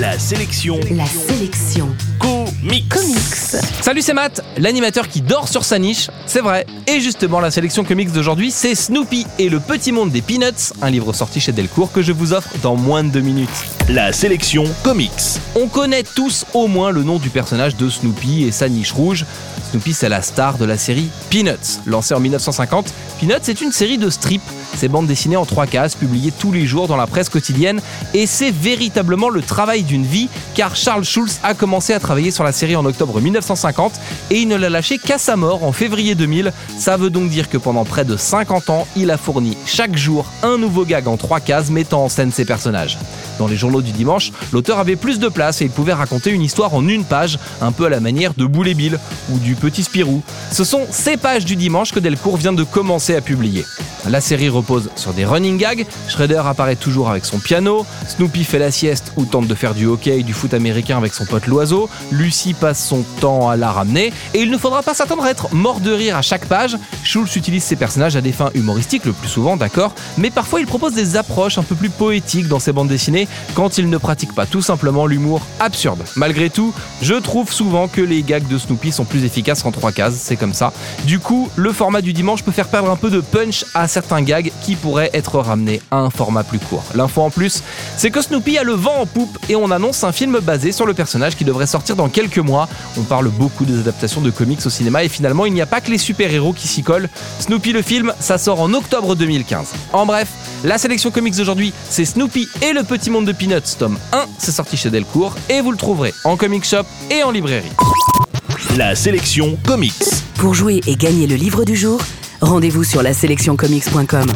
La sélection La sélection comics. comics. Salut, c'est Matt, l'animateur qui dort sur sa niche, c'est vrai. Et justement, la sélection comics d'aujourd'hui, c'est Snoopy et le petit monde des Peanuts, un livre sorti chez Delcourt que je vous offre dans moins de deux minutes. La sélection comics. On connaît tous au moins le nom du personnage de Snoopy et sa niche rouge. Snoopy, c'est la star de la série Peanuts, lancée en 1950. Peanuts, c'est une série de strips, ces bandes dessinées en trois cases, publiées tous les jours dans la presse quotidienne. Et c'est véritablement le travail d'une vie, car Charles Schulz a commencé à travailler sur la série en octobre 1950 et il ne l'a lâché qu'à sa mort en février 2000. Ça veut donc dire que pendant près de 50 ans, il a fourni chaque jour un nouveau gag en trois cases mettant en scène ses personnages. Dans les journaux du dimanche, l'auteur avait plus de place et il pouvait raconter une histoire en une page, un peu à la manière de Boule et Bill ou du Petit Spirou. Ce sont ces pages du dimanche que Delcourt vient de commencer à publier. La série repose sur des running gags, Shredder apparaît toujours avec son piano, Snoopy fait la sieste ou tente de faire du hockey et du foot américain avec son pote l'oiseau, Lucie passe son temps à la ramener, et il ne faudra pas s'attendre à être mort de rire à chaque page. Schulz utilise ses personnages à des fins humoristiques le plus souvent, d'accord, mais parfois il propose des approches un peu plus poétiques dans ses bandes dessinées quand il ne pratique pas tout simplement l'humour absurde. Malgré tout, je trouve souvent que les gags de Snoopy sont plus efficaces en trois cases, c'est comme ça. Du coup, le format du dimanche peut faire perdre un peu de punch à certains gags qui pourraient être ramenés à un format plus court. L'info en plus, c'est que Snoopy a le vent en poupe et on annonce un film basé sur le personnage qui devrait sortir dans quelques mois. On parle beaucoup des adaptations de comics au cinéma et finalement il n'y a pas que les super-héros qui s'y collent. Snoopy le film, ça sort en octobre 2015. En bref, la sélection comics d'aujourd'hui, c'est Snoopy et le petit monde de Peanuts, tome 1, c'est sorti chez Delcourt et vous le trouverez en comic shop et en librairie. La sélection comics. Pour jouer et gagner le livre du jour, rendez-vous sur la sélectioncomics.com.